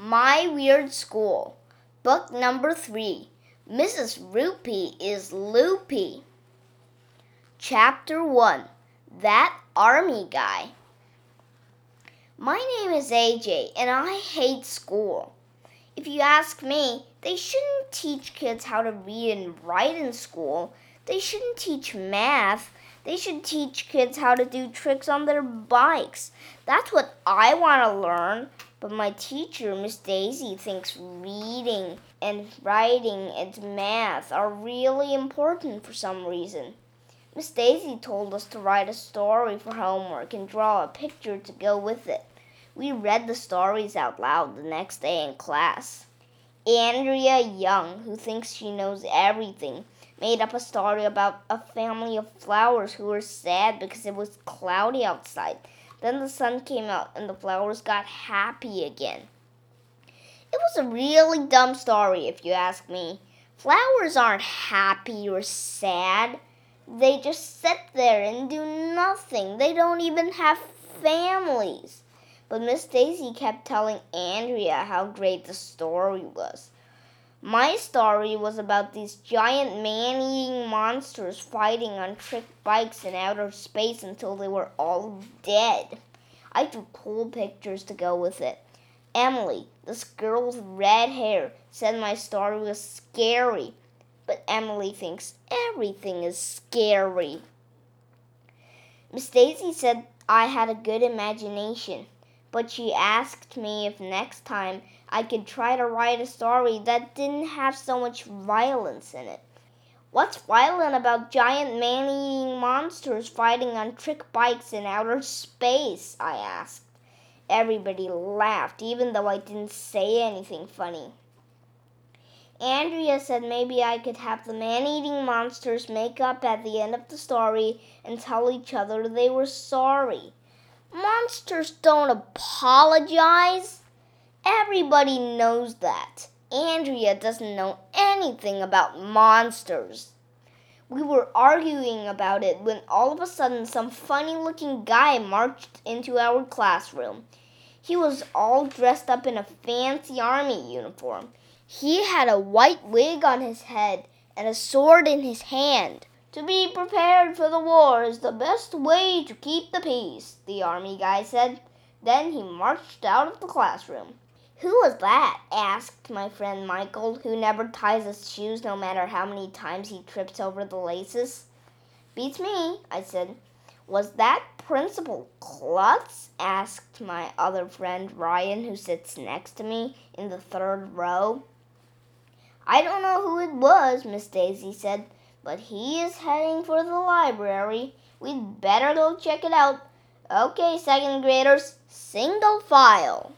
My Weird School, Book Number Three Mrs. Roopy is Loopy. Chapter 1 That Army Guy. My name is AJ and I hate school. If you ask me, they shouldn't teach kids how to read and write in school. They shouldn't teach math. They should teach kids how to do tricks on their bikes. That's what I want to learn. But my teacher, Miss Daisy, thinks reading and writing and math are really important for some reason. Miss Daisy told us to write a story for homework and draw a picture to go with it. We read the stories out loud the next day in class. Andrea Young, who thinks she knows everything, made up a story about a family of flowers who were sad because it was cloudy outside. Then the sun came out and the flowers got happy again. It was a really dumb story, if you ask me. Flowers aren't happy or sad. They just sit there and do nothing. They don't even have families. But Miss Daisy kept telling Andrea how great the story was. My story was about these giant man eating monsters fighting on trick bikes in outer space until they were all dead. I drew cool pictures to go with it. Emily, this girl with red hair, said my story was scary, but Emily thinks everything is scary. Miss Daisy said I had a good imagination but she asked me if next time I could try to write a story that didn't have so much violence in it. What's violent about giant man eating monsters fighting on trick bikes in outer space? I asked. Everybody laughed, even though I didn't say anything funny. Andrea said maybe I could have the man eating monsters make up at the end of the story and tell each other they were sorry. Monsters don't apologize. Everybody knows that. Andrea doesn't know anything about monsters. We were arguing about it when all of a sudden some funny looking guy marched into our classroom. He was all dressed up in a fancy army uniform. He had a white wig on his head and a sword in his hand. To be prepared for the war is the best way to keep the peace, the army guy said. Then he marched out of the classroom. Who was that? asked my friend Michael, who never ties his shoes no matter how many times he trips over the laces. Beats me, I said. Was that Principal Klutz? asked my other friend Ryan, who sits next to me in the third row. I don't know who it was, Miss Daisy said but he is heading for the library. We'd better go check it out. Okay, second graders, single file.